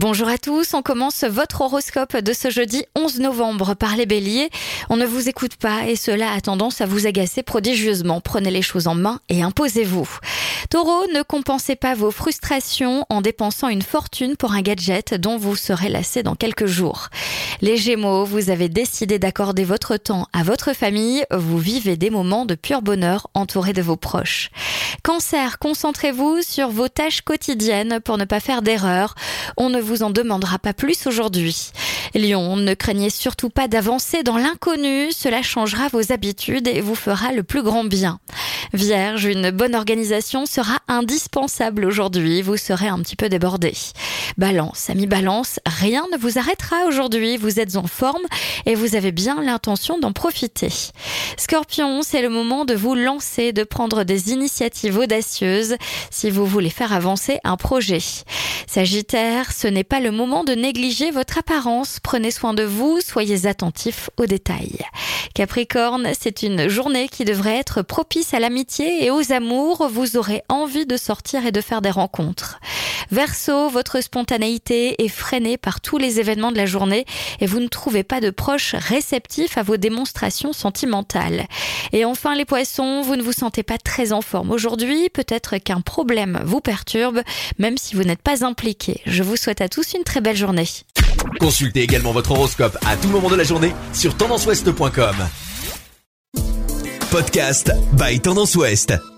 Bonjour à tous, on commence votre horoscope de ce jeudi 11 novembre par les béliers. On ne vous écoute pas et cela a tendance à vous agacer prodigieusement. Prenez les choses en main et imposez-vous. Taureau, ne compensez pas vos frustrations en dépensant une fortune pour un gadget dont vous serez lassé dans quelques jours. Les Gémeaux, vous avez décidé d'accorder votre temps à votre famille, vous vivez des moments de pur bonheur entourés de vos proches. Cancer, concentrez-vous sur vos tâches quotidiennes pour ne pas faire d'erreurs. On ne vous en demandera pas plus aujourd'hui. Lion, ne craignez surtout pas d'avancer dans l'inconnu, cela changera vos habitudes et vous fera le plus grand bien. Vierge, une bonne organisation sera indispensable aujourd'hui, vous serez un petit peu débordé. Balance, ami Balance, rien ne vous arrêtera aujourd'hui, vous êtes en forme et vous avez bien l'intention d'en profiter. Scorpion, c'est le moment de vous lancer, de prendre des initiatives audacieuses si vous voulez faire avancer un projet. Sagittaire, ce n'est pas le moment de négliger votre apparence, prenez soin de vous, soyez attentifs aux détails. Capricorne, c'est une journée qui devrait être propice à l'amitié et aux amours, vous aurez envie de sortir et de faire des rencontres. Verseau, votre spontanéité est freinée par tous les événements de la journée et vous ne trouvez pas de proches réceptifs à vos démonstrations sentimentales. Et enfin les poissons, vous ne vous sentez pas très en forme aujourd'hui, peut-être qu'un problème vous perturbe, même si vous n'êtes pas impliqué. Je vous souhaite à tous une très belle journée. Consultez également votre horoscope à tout moment de la journée sur tendanceouest.com. Podcast by Tendance Ouest.